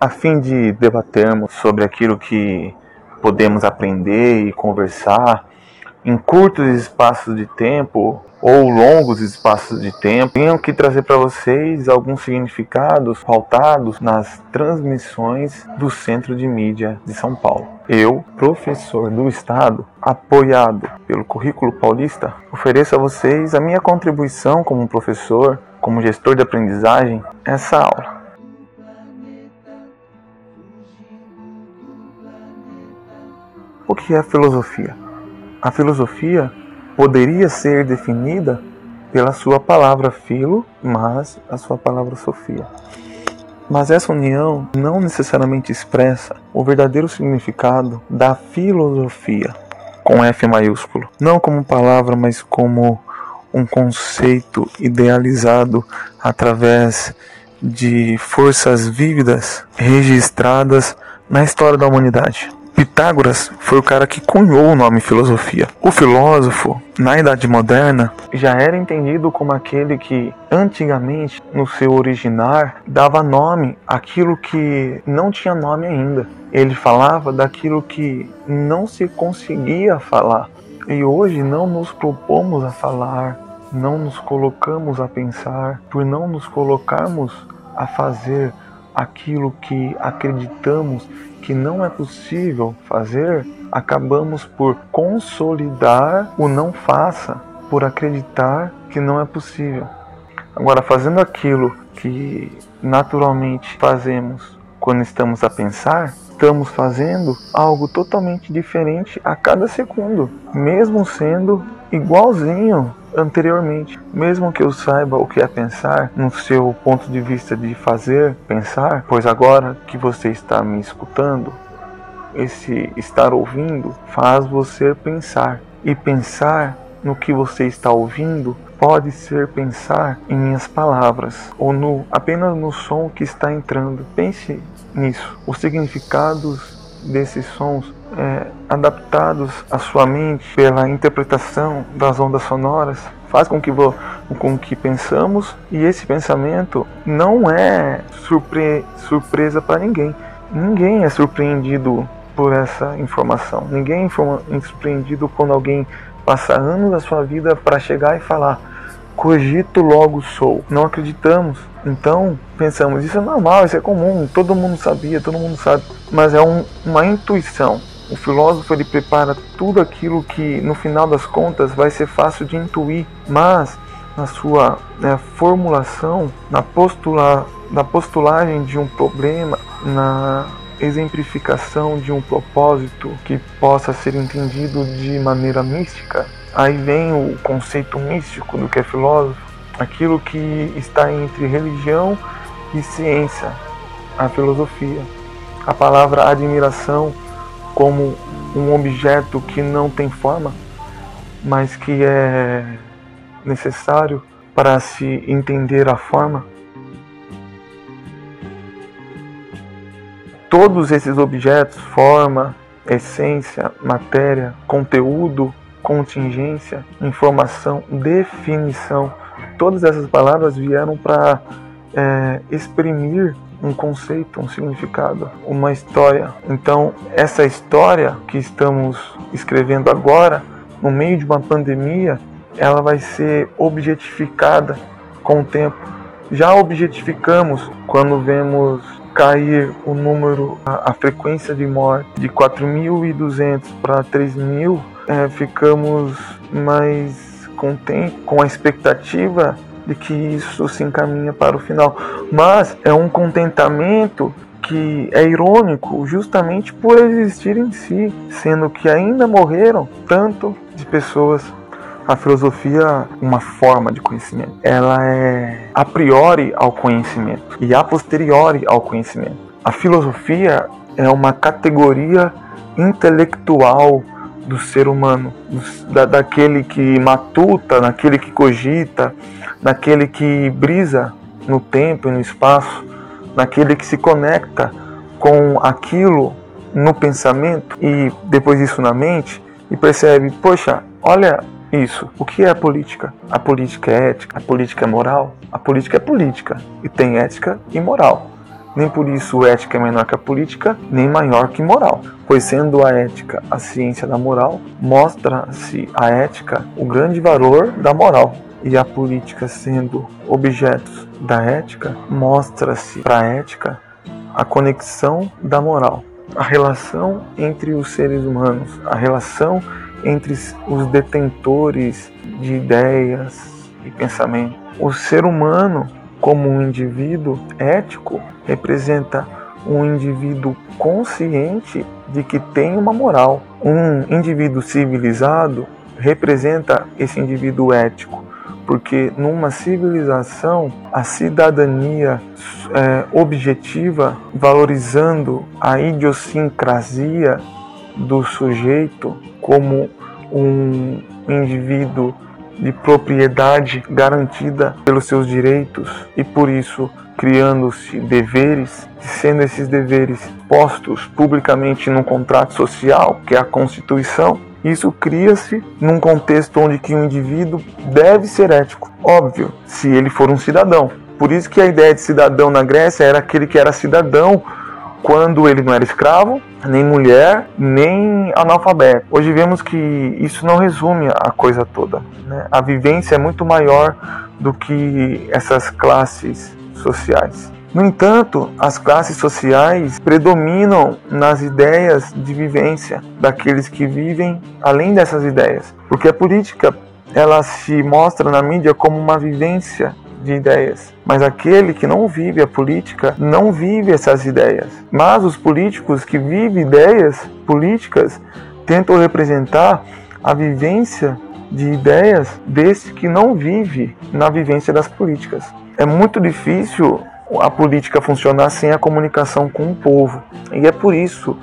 a fim de debatermos sobre aquilo que podemos aprender e conversar em curtos espaços de tempo ou longos espaços de tempo, tenho que trazer para vocês alguns significados pautados nas transmissões do Centro de Mídia de São Paulo. Eu, professor do Estado, apoiado pelo Currículo Paulista, ofereço a vocês a minha contribuição como professor, como gestor de aprendizagem, essa aula. O que é filosofia? A filosofia poderia ser definida pela sua palavra filo, mas a sua palavra sofia. Mas essa união não necessariamente expressa o verdadeiro significado da filosofia, com F maiúsculo, não como palavra, mas como um conceito idealizado através de forças vívidas registradas na história da humanidade. Pitágoras foi o cara que cunhou o nome filosofia. O filósofo, na Idade Moderna, já era entendido como aquele que, antigamente, no seu originar, dava nome àquilo que não tinha nome ainda. Ele falava daquilo que não se conseguia falar. E hoje não nos propomos a falar, não nos colocamos a pensar, por não nos colocarmos a fazer aquilo que acreditamos que não é possível fazer, acabamos por consolidar o não faça, por acreditar que não é possível. Agora, fazendo aquilo que naturalmente fazemos quando estamos a pensar, estamos fazendo algo totalmente diferente a cada segundo, mesmo sendo igualzinho anteriormente. Mesmo que eu saiba o que é pensar no seu ponto de vista de fazer, pensar, pois agora que você está me escutando, esse estar ouvindo faz você pensar. E pensar no que você está ouvindo pode ser pensar em minhas palavras ou no apenas no som que está entrando. Pense nisso. Os significados desses sons é, adaptados à sua mente pela interpretação das ondas sonoras faz com que, com que pensamos e esse pensamento não é surpre, surpresa para ninguém. Ninguém é surpreendido por essa informação. Ninguém é surpreendido quando alguém passa anos da sua vida para chegar e falar cogito logo sou. Não acreditamos. Então pensamos, isso é normal, isso é comum, todo mundo sabia, todo mundo sabe. Mas é um, uma intuição. O filósofo ele prepara tudo aquilo que no final das contas vai ser fácil de intuir, mas na sua né, formulação, na, postula, na postulagem de um problema, na exemplificação de um propósito que possa ser entendido de maneira mística, aí vem o conceito místico do que é filósofo, aquilo que está entre religião e ciência, a filosofia. A palavra admiração como um objeto que não tem forma, mas que é necessário para se entender a forma. Todos esses objetos, forma, essência, matéria, conteúdo, contingência, informação, definição, todas essas palavras vieram para é, exprimir um conceito, um significado, uma história. Então, essa história que estamos escrevendo agora, no meio de uma pandemia, ela vai ser objetificada com o tempo. Já objetificamos quando vemos cair o número, a, a frequência de morte de 4.200 para 3.000, é, ficamos mais contentes com a expectativa de que isso se encaminha para o final. Mas é um contentamento que é irônico justamente por existir em si, sendo que ainda morreram tanto de pessoas. A filosofia, uma forma de conhecimento, ela é a priori ao conhecimento e a posteriori ao conhecimento. A filosofia é uma categoria intelectual do ser humano, da, daquele que matuta, daquele que cogita, naquele que brisa no tempo e no espaço, naquele que se conecta com aquilo no pensamento e depois isso na mente e percebe, poxa, olha isso. O que é a política? A política é ética, a política é moral, a política é política e tem ética e moral. Nem por isso ética é menor que a política, nem maior que moral. Pois sendo a ética a ciência da moral, mostra-se a ética o grande valor da moral. E a política sendo objetos da ética, mostra-se para a ética a conexão da moral, a relação entre os seres humanos, a relação entre os detentores de ideias e pensamento. O ser humano como um indivíduo ético, representa um indivíduo consciente de que tem uma moral. Um indivíduo civilizado representa esse indivíduo ético, porque numa civilização a cidadania é, objetiva, valorizando a idiosincrasia do sujeito como um indivíduo de propriedade garantida pelos seus direitos e por isso criando-se deveres, sendo esses deveres postos publicamente num contrato social, que é a Constituição, isso cria-se num contexto onde que o indivíduo deve ser ético, óbvio, se ele for um cidadão. Por isso que a ideia de cidadão na Grécia era aquele que era cidadão quando ele não era escravo, nem mulher, nem analfabeto. Hoje vemos que isso não resume a coisa toda. Né? A vivência é muito maior do que essas classes sociais. No entanto, as classes sociais predominam nas ideias de vivência daqueles que vivem além dessas ideias, porque a política ela se mostra na mídia como uma vivência de ideias. Mas aquele que não vive a política não vive essas ideias. Mas os políticos que vivem ideias políticas tentam representar a vivência de ideias desse que não vive na vivência das políticas. É muito difícil a política funcionar sem a comunicação com o povo. E é por isso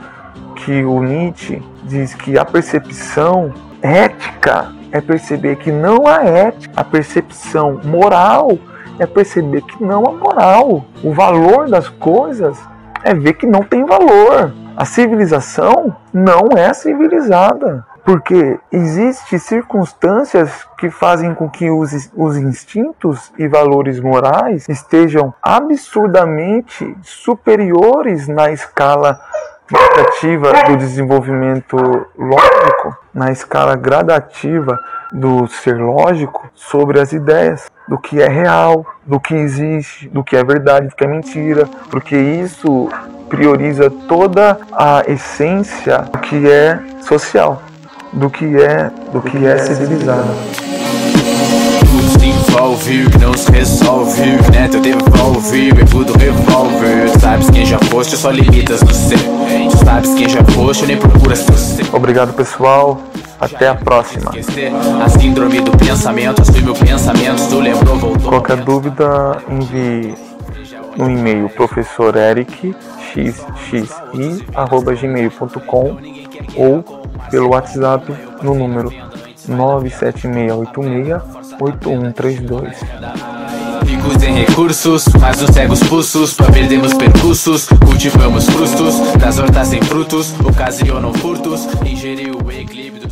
que o Nietzsche diz que a percepção ética é perceber que não há ética, a percepção moral é perceber que não há moral. O valor das coisas é ver que não tem valor. A civilização não é civilizada. Porque existem circunstâncias que fazem com que os, os instintos e valores morais estejam absurdamente superiores na escala gradativa do desenvolvimento lógico, na escala gradativa do ser lógico sobre as ideias, do que é real, do que existe, do que é verdade, do que é mentira, porque isso prioriza toda a essência do que é social, do que é, do que é civilizado envolve, não se resolve? Teu devolve, é tudo revólver sabes quem já foste, só limitas no ser sabes quem já foste, nem ser Obrigado pessoal, até a próxima. A síndrome do pensamento, assume o pensamento Tu lembrou, voltou. Qualquer dúvida, envie no e-mail professor Eric xxi@gmail.com ou pelo WhatsApp no número 97686 8132. Ricos em recursos, mas os cegos pulsos. Pra perdermos percursos, cultivamos frustos Das hortas sem frutos, ocasionam furtos Ingerir o equilíbrio